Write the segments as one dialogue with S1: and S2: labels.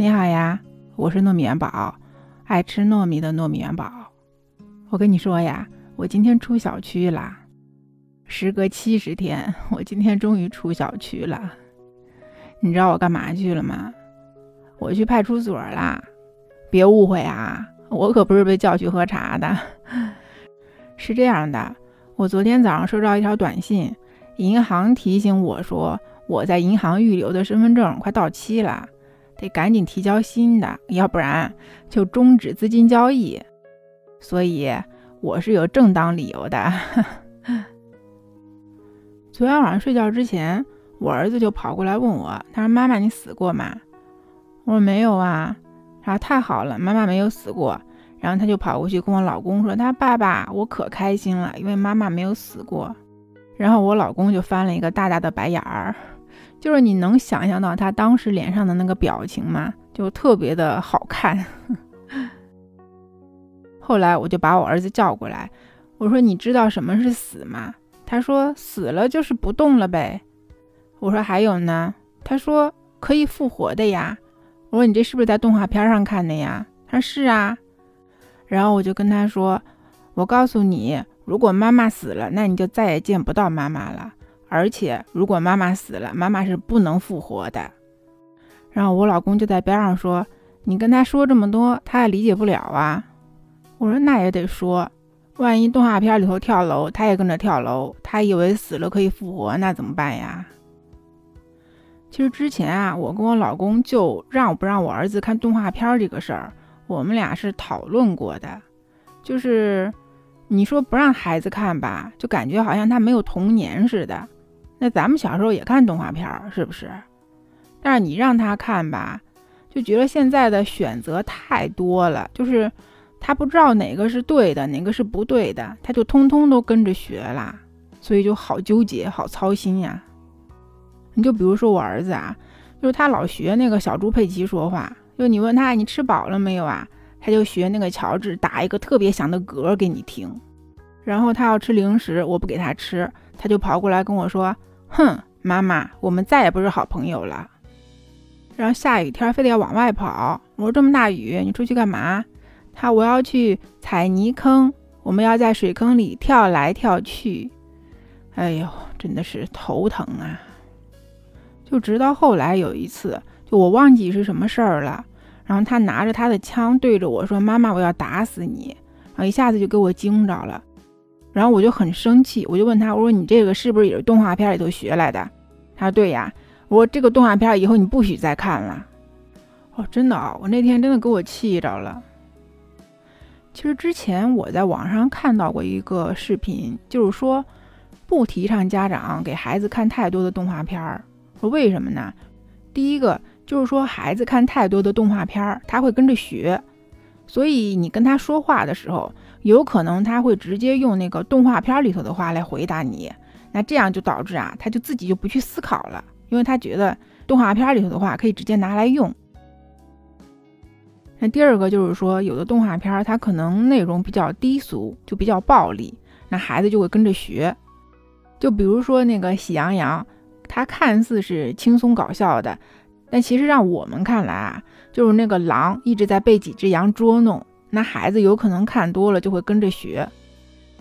S1: 你好呀，我是糯米元宝，爱吃糯米的糯米元宝。我跟你说呀，我今天出小区啦，时隔七十天，我今天终于出小区了。你知道我干嘛去了吗？我去派出所啦。别误会啊，我可不是被叫去喝茶的。是这样的，我昨天早上收到一条短信，银行提醒我说我在银行预留的身份证快到期了。得赶紧提交新的，要不然就终止资金交易。所以我是有正当理由的。昨天晚上睡觉之前，我儿子就跑过来问我，他说：“妈妈，你死过吗？”我说：“没有啊。”他说：“太好了，妈妈没有死过。”然后他就跑过去跟我老公说：“他爸爸，我可开心了，因为妈妈没有死过。”然后我老公就翻了一个大大的白眼儿。就是你能想象到他当时脸上的那个表情吗？就特别的好看。后来我就把我儿子叫过来，我说：“你知道什么是死吗？”他说：“死了就是不动了呗。”我说：“还有呢？”他说：“可以复活的呀。”我说：“你这是不是在动画片上看的呀？”他说：“是啊。”然后我就跟他说：“我告诉你，如果妈妈死了，那你就再也见不到妈妈了。”而且，如果妈妈死了，妈妈是不能复活的。然后我老公就在边上说：“你跟他说这么多，他也理解不了啊。”我说：“那也得说，万一动画片里头跳楼，他也跟着跳楼，他以为死了可以复活，那怎么办呀？”其实之前啊，我跟我老公就让不让我儿子看动画片这个事儿，我们俩是讨论过的，就是你说不让孩子看吧，就感觉好像他没有童年似的。那咱们小时候也看动画片儿，是不是？但是你让他看吧，就觉得现在的选择太多了，就是他不知道哪个是对的，哪个是不对的，他就通通都跟着学啦，所以就好纠结，好操心呀。你就比如说我儿子啊，就是他老学那个小猪佩奇说话，就你问他你吃饱了没有啊，他就学那个乔治打一个特别响的嗝给你听。然后他要吃零食，我不给他吃，他就跑过来跟我说。哼，妈妈，我们再也不是好朋友了。然后下雨天非得要往外跑。我说这么大雨，你出去干嘛？他我要去踩泥坑，我们要在水坑里跳来跳去。哎呦，真的是头疼啊！就直到后来有一次，就我忘记是什么事儿了，然后他拿着他的枪对着我说：“妈妈，我要打死你！”然后一下子就给我惊着了。然后我就很生气，我就问他，我说你这个是不是也是动画片里头学来的？他说对呀。我说这个动画片以后你不许再看了。哦，真的啊，我那天真的给我气着了。其实之前我在网上看到过一个视频，就是说不提倡家长给孩子看太多的动画片儿。说为什么呢？第一个就是说孩子看太多的动画片儿，他会跟着学，所以你跟他说话的时候。有可能他会直接用那个动画片里头的话来回答你，那这样就导致啊，他就自己就不去思考了，因为他觉得动画片里头的话可以直接拿来用。那第二个就是说，有的动画片它可能内容比较低俗，就比较暴力，那孩子就会跟着学。就比如说那个《喜羊羊》，它看似是轻松搞笑的，但其实让我们看来啊，就是那个狼一直在被几只羊捉弄。那孩子有可能看多了就会跟着学，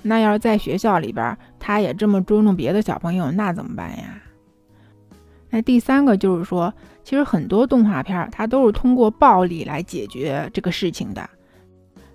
S1: 那要是在学校里边，他也这么捉弄别的小朋友，那怎么办呀？那第三个就是说，其实很多动画片它都是通过暴力来解决这个事情的。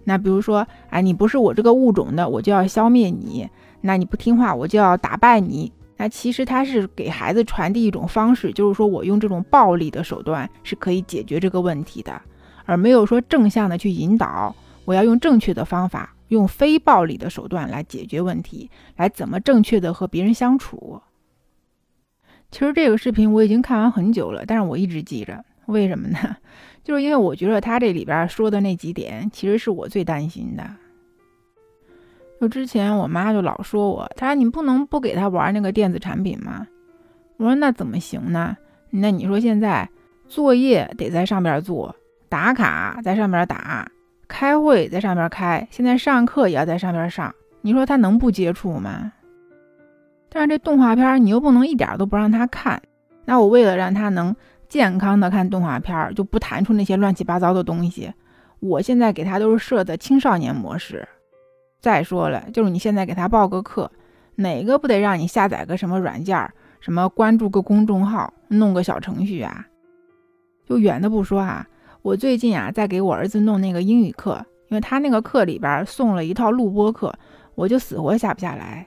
S1: 那比如说，哎，你不是我这个物种的，我就要消灭你；那你不听话，我就要打败你。那其实他是给孩子传递一种方式，就是说我用这种暴力的手段是可以解决这个问题的，而没有说正向的去引导。我要用正确的方法，用非暴力的手段来解决问题，来怎么正确的和别人相处。其实这个视频我已经看完很久了，但是我一直记着，为什么呢？就是因为我觉得他这里边说的那几点，其实是我最担心的。就之前我妈就老说我，她说你不能不给他玩那个电子产品吗？我说那怎么行呢？那你说现在作业得在上边做，打卡在上边打。开会在上边开，现在上课也要在上边上，你说他能不接触吗？但是这动画片你又不能一点都不让他看，那我为了让他能健康的看动画片，就不弹出那些乱七八糟的东西。我现在给他都是设的青少年模式。再说了，就是你现在给他报个课，哪个不得让你下载个什么软件，什么关注个公众号，弄个小程序啊？就远的不说啊，我最近啊在给我儿子弄那个英语课，因为他那个课里边送了一套录播课，我就死活下不下来。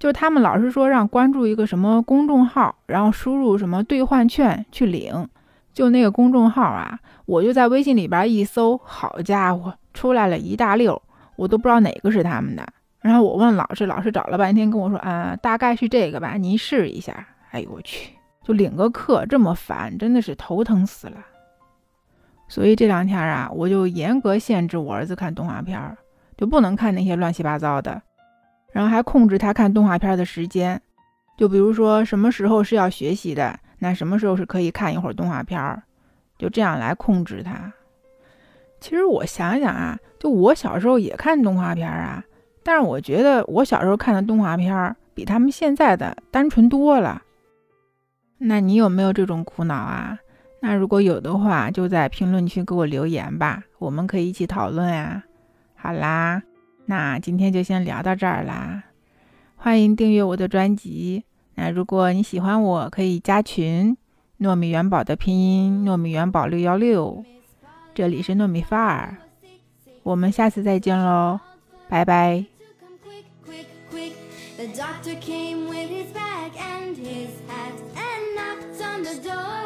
S1: 就他们老师说让关注一个什么公众号，然后输入什么兑换券去领。就那个公众号啊，我就在微信里边一搜，好家伙，出来了一大溜，我都不知道哪个是他们的。然后我问老师，老师找了半天跟我说，啊，大概是这个吧，您试一下。哎呦我去，就领个课这么烦，真的是头疼死了。所以这两天啊，我就严格限制我儿子看动画片儿，就不能看那些乱七八糟的。然后还控制他看动画片的时间，就比如说什么时候是要学习的，那什么时候是可以看一会儿动画片儿，就这样来控制他。其实我想想啊，就我小时候也看动画片啊，但是我觉得我小时候看的动画片比他们现在的单纯多了。那你有没有这种苦恼啊？那如果有的话，就在评论区给我留言吧，我们可以一起讨论呀。好啦。那今天就先聊到这儿啦，欢迎订阅我的专辑。那如果你喜欢我，可以加群，糯米元宝的拼音糯米元宝六幺六，这里是糯米范儿，我们下次再见喽，拜拜。The doctor came with his bag and his hat and knocked on the door.